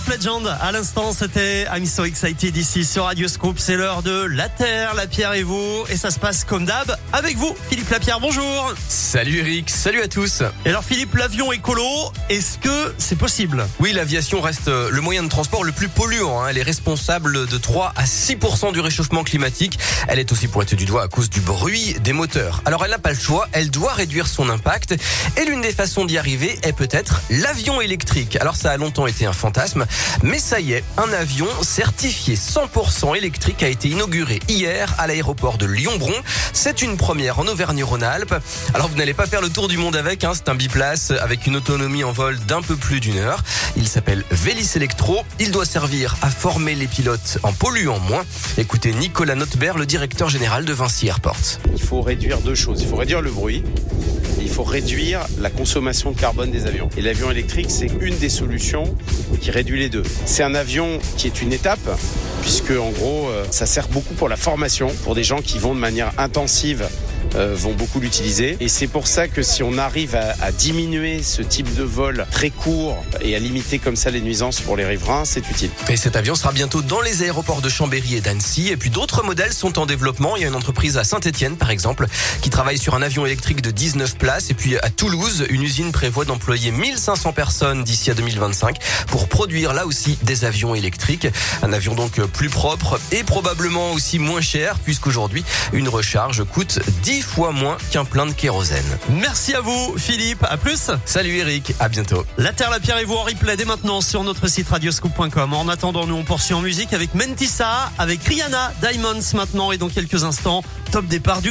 Legend. À l'instant, c'était I'm so excited ici sur Radio Scoop. C'est l'heure de La Terre, la Pierre et vous. Et ça se passe comme d'hab avec vous, Philippe Lapierre. Bonjour. Salut Eric, salut à tous. Et alors Philippe, l'avion écolo, est-ce que c'est possible? Oui, l'aviation reste euh, le moyen de transport le plus polluant. hein. Elle est responsable de 3 à 6% du réchauffement climatique. Elle est aussi pointée du doigt à cause du bruit des moteurs. Alors elle n'a pas le choix, elle doit réduire son impact. Et l'une des façons d'y arriver est peut-être l'avion électrique. Alors ça a longtemps été un fantasme, mais ça y est, un avion certifié 100% électrique a été inauguré hier à l'aéroport de Lyon-Bron. C'est une première en Auvergne-Rhône-Alpes. Alors vous n'allez pas faire le tour du monde avec, hein, c'est un biplace avec une autonomie en vol d'un peu plus d'une heure. Il s'appelle Vélis Electro. Il doit servir à former les pilotes en polluant moins. Écoutez Nicolas Notbert, le directeur général de Vinci Airport. Il faut réduire deux choses. Il faut réduire le bruit. Il faut réduire la consommation de carbone des avions. Et l'avion électrique, c'est une des solutions qui réduit les deux. C'est un avion qui est une étape, puisque en gros, euh, ça sert beaucoup pour la formation, pour des gens qui vont de manière intensive vont beaucoup l'utiliser. Et c'est pour ça que si on arrive à, diminuer ce type de vol très court et à limiter comme ça les nuisances pour les riverains, c'est utile. Et cet avion sera bientôt dans les aéroports de Chambéry et d'Annecy. Et puis d'autres modèles sont en développement. Il y a une entreprise à Saint-Etienne, par exemple, qui travaille sur un avion électrique de 19 places. Et puis à Toulouse, une usine prévoit d'employer 1500 personnes d'ici à 2025 pour produire là aussi des avions électriques. Un avion donc plus propre et probablement aussi moins cher puisqu'aujourd'hui, une recharge coûte 10 fois moins qu'un plein de kérosène. Merci à vous, Philippe. À plus. Salut Eric, à bientôt. La Terre, la Pierre et vous en replay dès maintenant sur notre site radioscoop.com. En attendant, nous on poursuit en musique avec Mentissa, avec Rihanna, Diamonds maintenant et dans quelques instants, top départ du grand